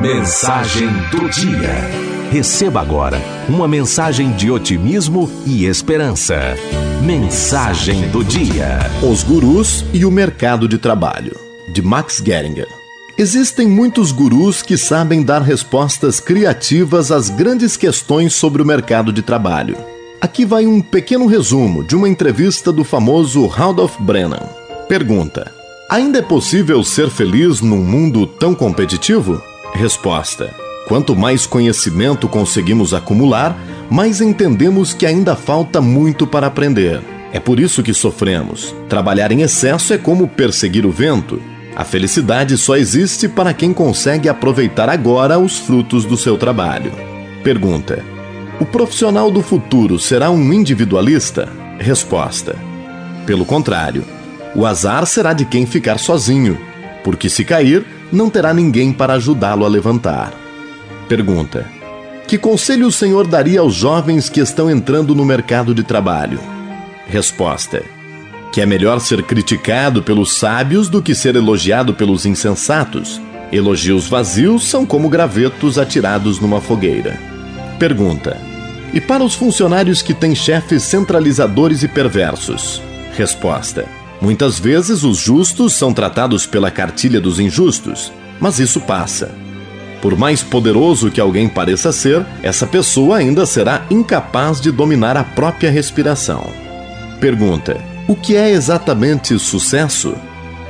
Mensagem do dia. Receba agora uma mensagem de otimismo e esperança. Mensagem do dia. Os gurus e o mercado de trabalho, de Max Geringer. Existem muitos gurus que sabem dar respostas criativas às grandes questões sobre o mercado de trabalho. Aqui vai um pequeno resumo de uma entrevista do famoso Rudolf Brennan. Pergunta: Ainda é possível ser feliz num mundo tão competitivo? Resposta: Quanto mais conhecimento conseguimos acumular, mais entendemos que ainda falta muito para aprender. É por isso que sofremos. Trabalhar em excesso é como perseguir o vento. A felicidade só existe para quem consegue aproveitar agora os frutos do seu trabalho. Pergunta: o profissional do futuro será um individualista? Resposta: Pelo contrário, o azar será de quem ficar sozinho, porque se cair, não terá ninguém para ajudá-lo a levantar. Pergunta: Que conselho o senhor daria aos jovens que estão entrando no mercado de trabalho? Resposta: Que é melhor ser criticado pelos sábios do que ser elogiado pelos insensatos. Elogios vazios são como gravetos atirados numa fogueira. Pergunta: e para os funcionários que têm chefes centralizadores e perversos? Resposta: Muitas vezes os justos são tratados pela cartilha dos injustos, mas isso passa. Por mais poderoso que alguém pareça ser, essa pessoa ainda será incapaz de dominar a própria respiração. Pergunta: O que é exatamente sucesso?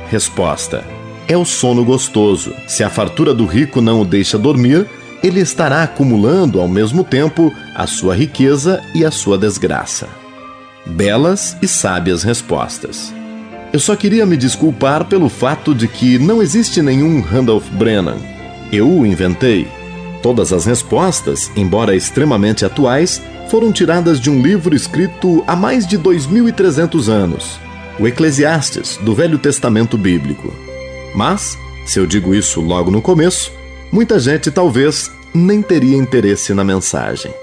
Resposta: É o sono gostoso. Se a fartura do rico não o deixa dormir, ele estará acumulando ao mesmo tempo a sua riqueza e a sua desgraça. Belas e sábias respostas. Eu só queria me desculpar pelo fato de que não existe nenhum Randolph Brennan. Eu o inventei. Todas as respostas, embora extremamente atuais, foram tiradas de um livro escrito há mais de 2.300 anos, o Eclesiastes, do Velho Testamento Bíblico. Mas, se eu digo isso logo no começo, muita gente talvez nem teria interesse na mensagem.